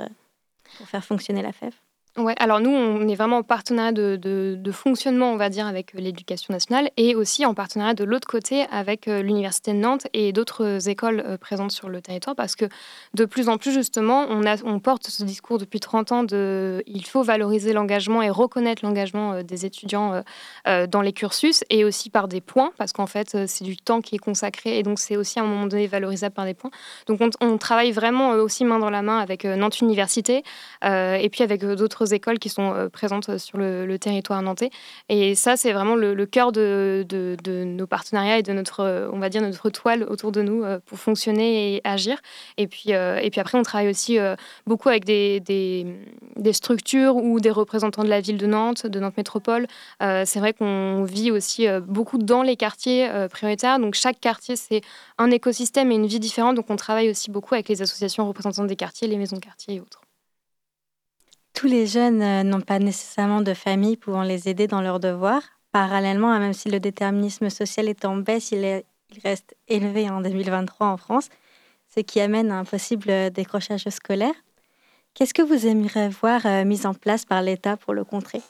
pour faire fonctionner la FEV Ouais, alors nous, on est vraiment en partenariat de, fonctionnement, on va dire, avec euh, l'éducation nationale et aussi en partenariat de l'autre côté avec euh, l'Université de Nantes et d'autres écoles euh, présentes sur le territoire parce que de plus en plus, justement, on, porte ce discours depuis 30 ans de il faut valoriser l'engagement et reconnaître l'engagement des étudiants dans les cursus et aussi par des points parce qu'en fait, c'est du temps qui est consacré et donc c'est aussi à un moment donné valorisable par des points. Donc on, on travaille vraiment aussi main dans la main avec Nantes Université et puis avec d'autres écoles qui sont euh, présentes sur le, territoire nantais. Et ça, c'est vraiment le, cœur de, nos partenariats et de notre, euh, on va dire, notre toile autour de nous euh, pour fonctionner et agir. Et puis, et puis après, on travaille aussi beaucoup avec des, structures ou des représentants de la ville de Nantes, de Nantes Métropole. c'est vrai qu'on vit aussi beaucoup dans les quartiers prioritaires. Donc chaque quartier, c'est un écosystème et une vie différente. Donc on travaille aussi beaucoup avec les associations représentantes des quartiers, les maisons de quartier et autres. Tous les jeunes euh, n'ont pas nécessairement de famille pouvant les aider dans leurs devoirs. Parallèlement, même si le déterminisme social est en baisse, il, reste élevé en 2023 en France, ce qui amène à un possible décrochage scolaire. Qu'est-ce que vous aimeriez voir euh, mis en place par l'État pour le contrer?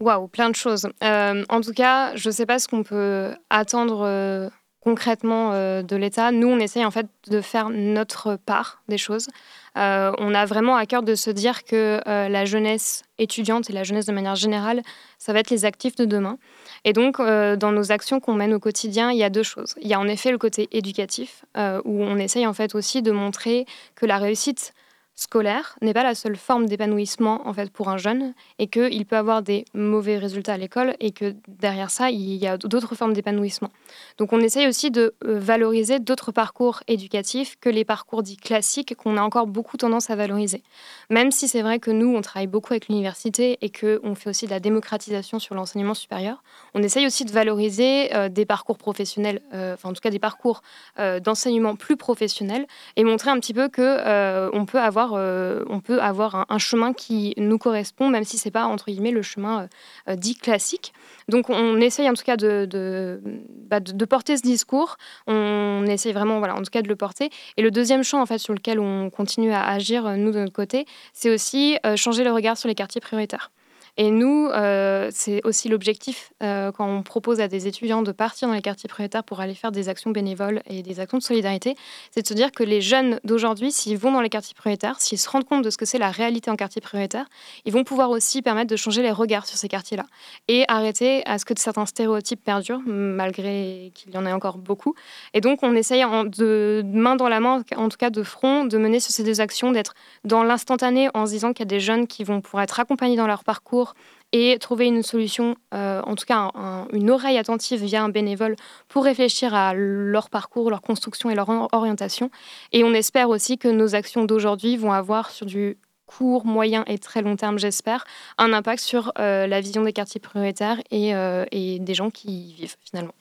Waouh, plein de choses. Euh, en tout cas, je ne sais pas ce qu'on peut attendre concrètement de l'État. Nous, on essaye en fait de faire notre part des choses. Euh, on a vraiment à cœur de se dire que euh, la jeunesse étudiante et la jeunesse de manière générale, ça va être les actifs de demain. Et donc, euh, dans nos actions qu'on mène au quotidien, il y a deux choses. Il y a en effet le côté éducatif, où on essaye en fait aussi de montrer que la réussite scolaire n'est pas la seule forme d'épanouissement en fait pour un jeune et qu'il peut avoir des mauvais résultats à l'école et que derrière ça il y a d'autres formes d'épanouissement. Donc on essaye aussi de euh, valoriser d'autres parcours éducatifs que les parcours dits classiques qu'on a encore beaucoup tendance à valoriser. Même si c'est vrai que nous on travaille beaucoup avec l'université et que on fait aussi de la démocratisation sur l'enseignement supérieur, on essaye aussi de valoriser euh, des parcours professionnels, euh, enfin en tout cas des parcours d'enseignement plus professionnels et montrer un petit peu que on peut avoir euh, on peut avoir un, chemin qui nous correspond, même si c'est pas entre guillemets le chemin euh, euh, dit classique. Donc on essaye en tout cas bah, de, de, porter ce discours. On essaye vraiment, voilà, en tout cas de le porter. Et le deuxième champ en fait sur lequel on continue à agir nous de notre côté, c'est aussi changer le regard sur les quartiers prioritaires. Et nous, euh, c'est aussi l'objectif euh, quand on propose à des étudiants de partir dans les quartiers prioritaires pour aller faire des actions bénévoles et des actions de solidarité, c'est de se dire que les jeunes d'aujourd'hui, s'ils vont dans les quartiers prioritaires, s'ils se rendent compte de ce que c'est la réalité en quartier prioritaire, ils vont pouvoir aussi permettre de changer les regards sur ces quartiers-là et arrêter à ce que certains stéréotypes perdurent, malgré qu'il y en ait encore beaucoup. Et donc, on essaye de main dans la main, en tout cas de front, de mener sur ces deux actions, d'être dans l'instantané en se disant qu'il y a des jeunes qui vont pouvoir être accompagnés dans leur parcours et trouver une solution, euh, en tout cas une oreille attentive via un bénévole pour réfléchir à leur parcours, leur construction et leur orientation. Et on espère aussi que nos actions d'aujourd'hui vont avoir sur du court, moyen et très long terme, j'espère, un impact sur euh, la vision des quartiers prioritaires et, euh, et des gens qui y vivent finalement.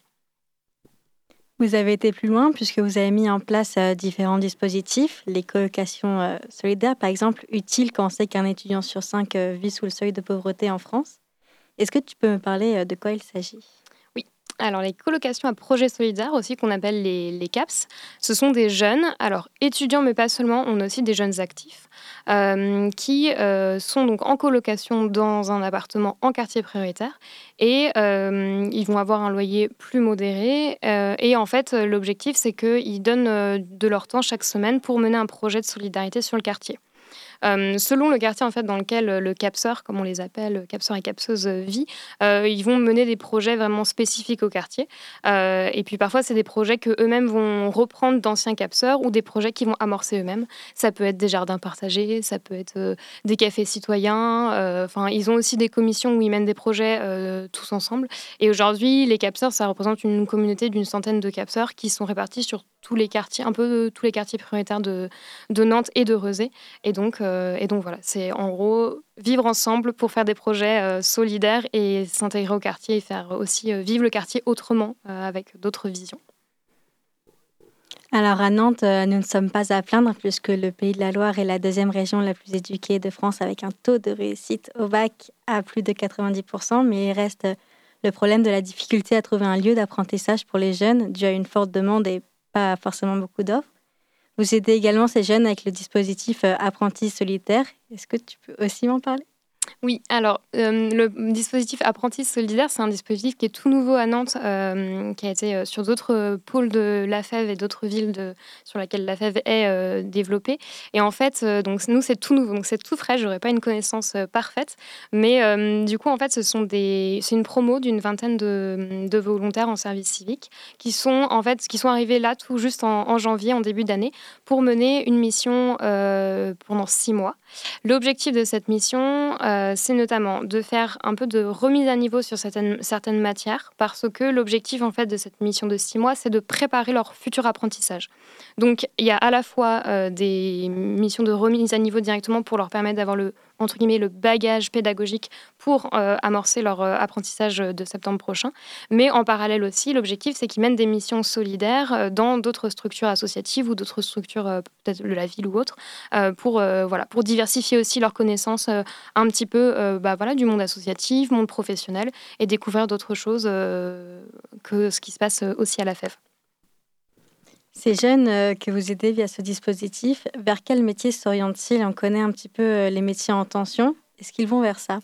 Vous avez été plus loin puisque vous avez mis en place euh, différents dispositifs, les colocations euh, solidaires par exemple, utiles quand on sait qu'un étudiant sur cinq euh, vit sous le seuil de pauvreté en France. Est-ce que tu peux me parler de quoi il s'agit? Alors, les colocations à projet solidaire aussi, qu'on appelle les, CAPS, ce sont des jeunes, alors étudiants, mais pas seulement, on a aussi des jeunes actifs, euh, qui euh, sont donc en colocation dans un appartement en quartier prioritaire et euh, ils vont avoir un loyer plus modéré. et en fait, l'objectif, c'est qu'ils donnent de leur temps chaque semaine pour mener un projet de solidarité sur le quartier. Euh, selon le quartier en fait dans lequel le capseur, comme on les appelle, capseur et capseuse vit, euh, ils vont mener des projets vraiment spécifiques au quartier. Euh, et puis parfois c'est des projets que eux-mêmes vont reprendre d'anciens capseurs ou des projets qu'ils vont amorcer eux-mêmes. Ça peut être des jardins partagés, ça peut être des cafés citoyens. Enfin, ils ont aussi des commissions où ils mènent des projets tous ensemble. Et aujourd'hui, les capseurs, ça représente une communauté d'une centaine de capseurs qui sont répartis sur tous les quartiers, un peu tous les quartiers prioritaires de, Nantes et de Rezé. Et donc, euh, et donc voilà, c'est en gros vivre ensemble pour faire des projets euh, solidaires et s'intégrer au quartier et faire aussi euh, vivre le quartier autrement avec d'autres visions. Alors à Nantes, nous ne sommes pas à plaindre puisque le Pays de la Loire est la deuxième région la plus éduquée de France avec un taux de réussite au bac à plus de 90%, mais il reste le problème de la difficulté à trouver un lieu d'apprentissage pour les jeunes dû à une forte demande et pas forcément beaucoup d'offres. Vous aidez également ces jeunes avec le dispositif Apprenti solitaire. Est-ce que tu peux aussi m'en parler? Oui, alors euh, le dispositif Apprenti Solidaire, c'est un dispositif qui est tout nouveau à Nantes, euh, qui a été euh, sur d'autres pôles de la FEV et d'autres villes sur lesquelles la FEV est développée. Et en fait, donc nous c'est tout nouveau, donc c'est tout frais. J'aurais pas une connaissance parfaite, mais du coup en fait, ce sont des, c'est une promo d'une vingtaine de, volontaires en service civique qui sont en fait, qui sont arrivés là tout juste en janvier, en début d'année, pour mener une mission pendant six mois. L'objectif de cette mission euh, c'est notamment de faire un peu de remise à niveau sur certaines, matières, parce que l'objectif en fait de cette mission de six mois, c'est de préparer leur futur apprentissage. Donc il y a à la fois euh, des missions de remise à niveau directement pour leur permettre d'avoir le entre guillemets le bagage pédagogique pour euh, amorcer leur euh, apprentissage de septembre prochain. Mais en parallèle aussi, l'objectif, c'est qu'ils mènent des missions solidaires euh, dans d'autres structures associatives ou d'autres structures, peut-être de la ville ou autre, pour, voilà, pour diversifier aussi leurs connaissances un petit peu bah, voilà, du monde associatif, monde professionnel, et découvrir d'autres choses que ce qui se passe aussi à la FEF. Ces jeunes euh, que vous aidez via ce dispositif, vers quel métier s'orientent-ils On connaît un petit peu euh, les métiers en tension. Est-ce qu'ils vont vers ça?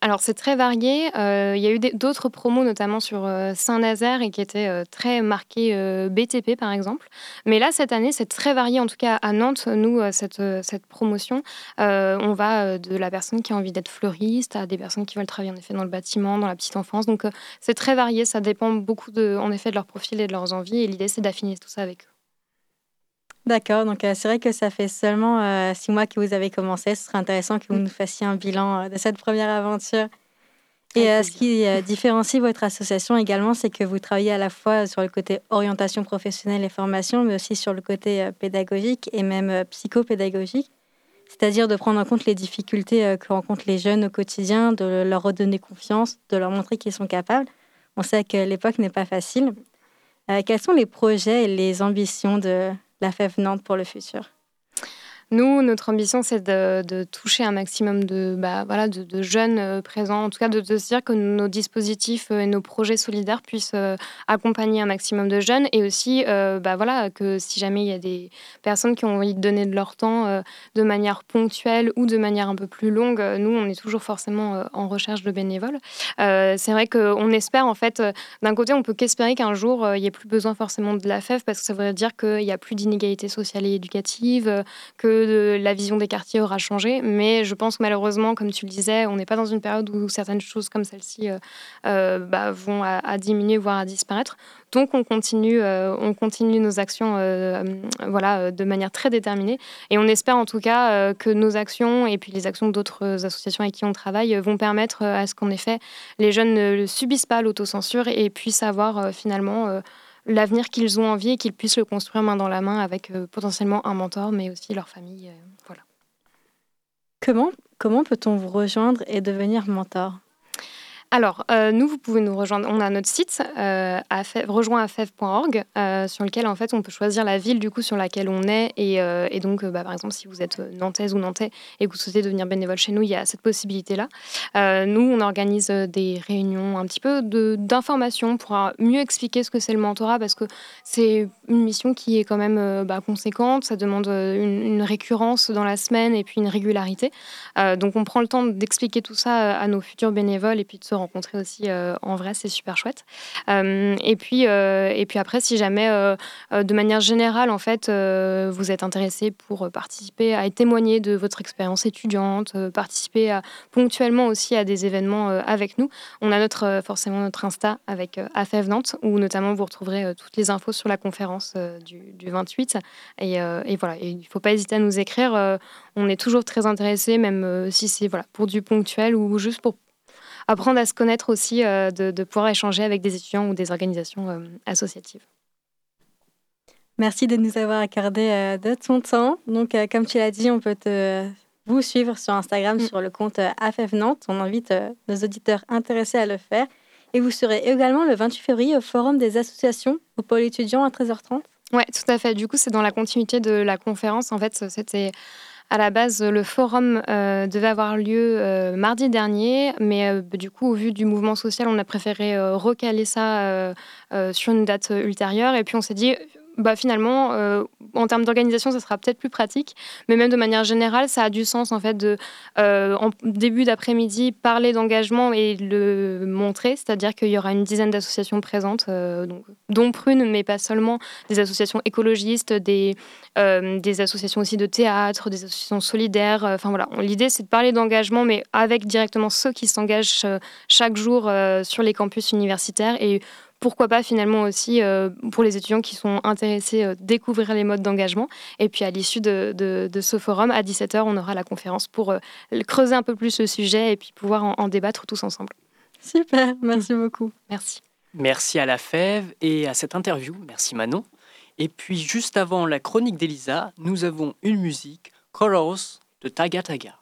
Alors c'est très varié. Euh, il y a eu d'autres promos, notamment sur Saint-Nazaire, et qui étaient très marqués BTP par exemple. Mais là, cette année, c'est très varié. En tout cas, à Nantes, nous, cette, cette promotion, on va de la personne qui a envie d'être fleuriste à des personnes qui veulent travailler en effet dans le bâtiment, dans la petite enfance. Donc c'est très varié. Ça dépend beaucoup de, en effet de leur profil et de leurs envies. Et l'idée, c'est d'affiner tout ça avec eux. D'accord, donc euh, c'est vrai que ça fait seulement euh, six mois que vous avez commencé. Ce serait intéressant que vous nous fassiez un bilan euh, de cette première aventure. Et ce qui (laughs) différencie votre association également, c'est que vous travaillez à la fois sur le côté orientation professionnelle et formation, mais aussi sur le côté pédagogique et même psychopédagogique. C'est-à-dire de prendre en compte les difficultés que rencontrent les jeunes au quotidien, de leur redonner confiance, de leur montrer qu'ils sont capables. On sait que l'époque n'est pas facile. quels sont les projets et les ambitions de, la FEV Nantes pour le futur nous, notre ambition, c'est de, toucher un maximum de, bah, voilà, de, jeunes euh, présents, en tout cas de, se dire que nos dispositifs euh, et nos projets solidaires puissent euh, accompagner un maximum de jeunes et aussi bah, voilà, que si jamais il y a des personnes qui ont envie de donner de leur temps de manière ponctuelle ou de manière un peu plus longue, nous, on est toujours forcément en recherche de bénévoles. c'est vrai qu'on espère, en fait, d'un côté, on peut qu'espérer qu'un jour, il n'y ait plus besoin forcément de la FEV parce que ça voudrait dire qu'il n'y a plus d'inégalités sociales et éducatives, que la vision des quartiers aura changé. Mais je pense que malheureusement, comme tu le disais, on n'est pas dans une période où certaines choses comme celle-ci euh, euh, bah, vont à, diminuer, voire à disparaître. Donc on continue, euh, on continue nos actions voilà, de manière très déterminée. Et on espère en tout cas que nos actions et puis les actions d'autres associations avec qui on travaille vont permettre à ce qu'en effet les jeunes ne subissent pas l'autocensure et puissent avoir finalement l'avenir qu'ils ont envie et qu'ils puissent le construire main dans la main avec euh, potentiellement un mentor, mais aussi leur famille. Euh, voilà. Comment, comment peut-on vous rejoindre et devenir mentor? Alors, euh, nous, vous pouvez nous rejoindre. On a notre site, euh, rejoindafev.org, euh, sur lequel, en fait, on peut choisir la ville, du coup, sur laquelle on est. Et, euh, donc, bah, par exemple, si vous êtes nantaise ou nantais et que vous souhaitez devenir bénévole chez nous, il y a cette possibilité-là. nous, on organise des réunions un petit peu d'information pour mieux expliquer ce que c'est le mentorat, parce que c'est une mission qui est quand même bah, conséquente. Ça demande une, une, récurrence dans la semaine et puis une régularité. donc, on prend le temps d'expliquer tout ça à nos futurs bénévoles et puis de se rencontrer aussi euh, en vrai, c'est super chouette. Euh, et, puis, euh, et puis après, si jamais, de manière générale, en fait, vous êtes intéressé pour participer à témoigner de votre expérience étudiante, participer ponctuellement aussi à des événements avec nous, on a notre, forcément notre Insta avec AFEV Nantes, où notamment vous retrouverez toutes les infos sur la conférence du, 28. Et, voilà, il ne faut pas hésiter à nous écrire. on est toujours très intéressé, même si c'est voilà, pour du ponctuel ou juste pour apprendre à se connaître aussi, euh, de, pouvoir échanger avec des étudiants ou des organisations euh, associatives. Merci de nous avoir accordé euh, de ton temps. Donc, comme tu l'as dit, on peut te, vous suivre sur Instagram mm. sur le compte AFF Nantes. On invite nos auditeurs intéressés à le faire. Et vous serez également le 28 février au Forum des associations au pôle étudiant à 13h30. Oui, tout à fait. Du coup, c'est dans la continuité de la conférence. En fait, c'était à la base, le forum euh, devait avoir lieu euh, mardi dernier, mais euh, du coup, au vu du mouvement social, on a préféré recaler ça sur une date ultérieure. Et puis, on s'est dit, bah, finalement, euh, en termes d'organisation, ça sera peut-être plus pratique, mais même de manière générale, ça a du sens en fait de, euh, en début d'après-midi, parler d'engagement et le montrer, c'est-à-dire qu'il y aura une dizaine d'associations présentes, euh, donc, dont Prune, mais pas seulement, des associations écologistes, des, des associations aussi de théâtre, des associations solidaires. Enfin voilà, l'idée c'est de parler d'engagement, mais avec directement ceux qui s'engagent chaque jour sur les campus universitaires. Et pourquoi pas finalement aussi euh, pour les étudiants qui sont intéressés euh, découvrir les modes d'engagement. Et puis à l'issue de, de, ce forum, à 17h, on aura la conférence pour euh, creuser un peu plus le sujet et puis pouvoir en, débattre tous ensemble. Super, merci beaucoup. Merci. Merci à la FEV et à cette interview. Merci Manon. Et puis juste avant la chronique d'Elisa, nous avons une musique, Colors de Taga Taga.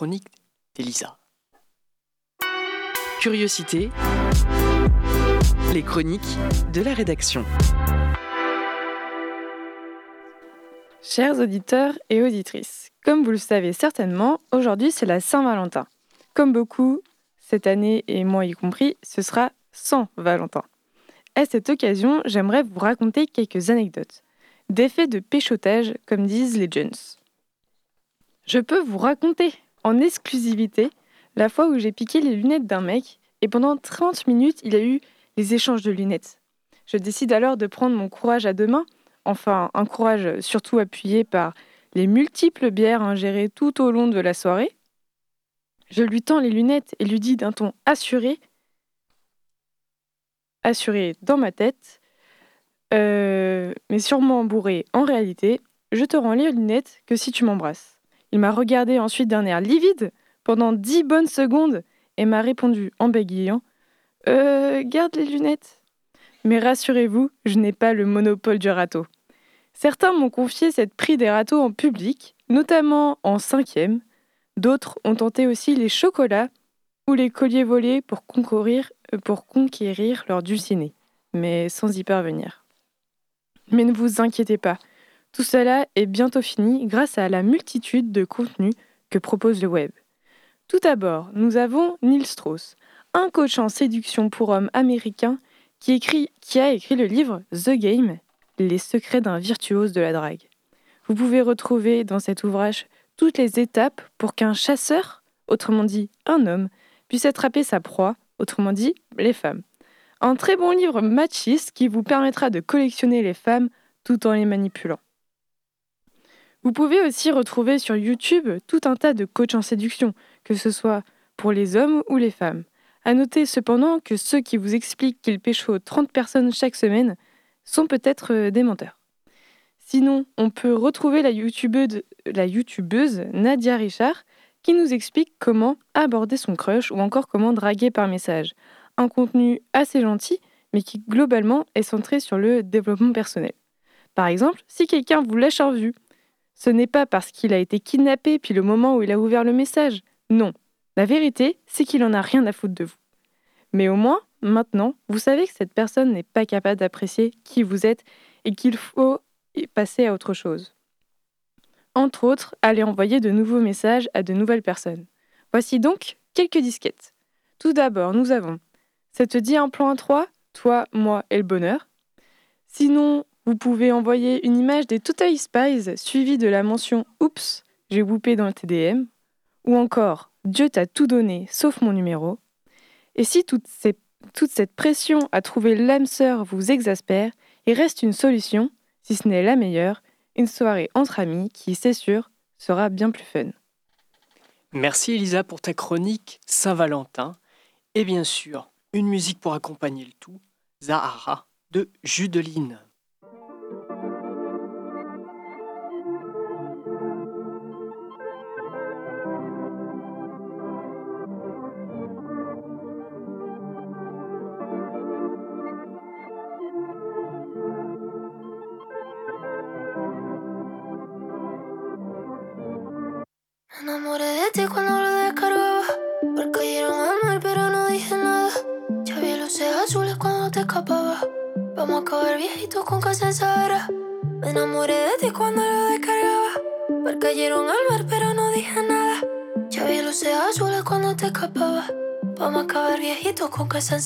Chronique d'Elisa. Curiosité, les chroniques de la rédaction. Chers auditeurs et auditrices, comme vous le savez certainement, aujourd'hui c'est la Saint-Valentin. Comme beaucoup, cette année et moi y compris, ce sera sans Valentin. À cette occasion, j'aimerais vous raconter quelques anecdotes. D'effets de péchotage, comme disent les jeunes. Je peux vous raconter en exclusivité la fois où j'ai piqué les lunettes d'un mec et pendant 30 minutes, il a eu les échanges de lunettes. Je décide alors de prendre mon courage à deux mains, enfin un courage surtout appuyé par les multiples bières ingérées tout au long de la soirée. Je lui tends les lunettes et lui dis d'un ton assuré, assuré dans ma tête, euh, mais sûrement bourré en réalité, je te rends les lunettes que si tu m'embrasses. Il m'a regardé ensuite d'un air livide pendant dix bonnes secondes et m'a répondu en bégayant Euh, garde les lunettes. Mais rassurez-vous, je n'ai pas le monopole du râteau. Certains m'ont confié cette pris des râteaux en public, notamment en cinquième. D'autres ont tenté aussi les chocolats ou les colliers volés pour euh, pour conquérir leur dulciné, mais sans y parvenir. Mais ne vous inquiétez pas, tout cela est bientôt fini grâce à la multitude de contenus que propose le web. Tout d'abord, nous avons Neil Strauss, un coach en séduction pour hommes américain qui, écrit, qui a écrit le livre The Game, Les secrets d'un virtuose de la drague. Vous pouvez retrouver dans cet ouvrage toutes les étapes pour qu'un chasseur, autrement dit un homme, puisse attraper sa proie, autrement dit les femmes. Un très bon livre machiste qui vous permettra de collectionner les femmes tout en les manipulant. Vous pouvez aussi retrouver sur YouTube tout un tas de coachs en séduction, que ce soit pour les hommes ou les femmes. À noter cependant que ceux qui vous expliquent qu'ils pécho 30 personnes chaque semaine sont peut-être euh, des menteurs. Sinon, on peut retrouver la youtubeuse, la youtubeuse Nadia Richard qui nous explique comment aborder son crush ou encore comment draguer par message. Un contenu assez gentil, mais qui globalement est centré sur le développement personnel. Par exemple, si quelqu'un vous lâche en vue, ce n'est pas parce qu'il a été kidnappé puis le moment où il a ouvert le message. Non. La vérité, c'est qu'il en a rien à foutre de vous. Mais au moins, maintenant, vous savez que cette personne n'est pas capable d'apprécier qui vous êtes et qu'il faut passer à autre chose. Entre autres, aller envoyer de nouveaux messages à de nouvelles personnes. Voici donc quelques disquettes. Tout d'abord, nous avons Ça te dit un plan à trois Toi, moi et le bonheur. Sinon, vous pouvez envoyer une image des Total Spies suivie de la mention Oups, j'ai whoopé dans le TDM. Ou encore Dieu t'a tout donné sauf mon numéro. Et si toute, toute cette pression à trouver l'âme sœur vous exaspère, il reste une solution, si ce n'est la meilleure, une soirée entre amis qui, c'est sûr, sera bien plus fun. Merci Elisa pour ta chronique Saint-Valentin. Et bien sûr, une musique pour accompagner le tout, Zahara de Judeline. Acabar viejitos con casa en Sahara. Me enamoré de ti cuando lo descargaba. Porque cayeron al mar, pero no dije nada. Ya vi luces azules cuando te escapaba. Vamos a acabar viejitos con casa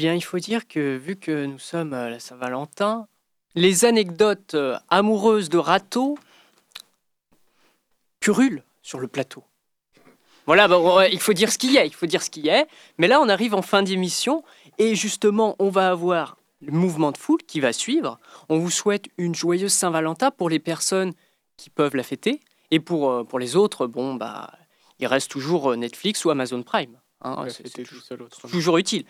bien, il faut dire que vu que nous sommes à la Saint-Valentin, les anecdotes euh, amoureuses de râteaux purulent sur le plateau. Voilà, bon, il faut dire ce qu'il y a, il faut dire ce qu'il y a. Mais là, on arrive en fin d'émission et justement, on va avoir le mouvement de foule qui va suivre. On vous souhaite une joyeuse Saint-Valentin pour les personnes qui peuvent la fêter et pour, euh, pour les autres, bon, bah, il reste toujours euh, Netflix ou Amazon Prime. hein, Ouais, c'est- toujours utile.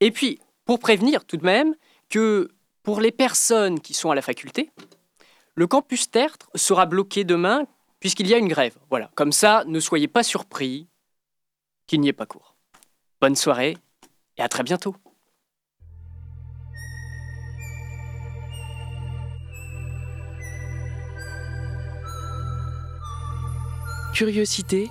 Et puis, pour prévenir tout de même que pour les personnes qui sont à la faculté, le campus Tertre sera bloqué demain puisqu'il y a une grève. Voilà, comme ça, ne soyez pas surpris qu'il n'y ait pas cours. Bonne soirée et à très bientôt. Curiosité.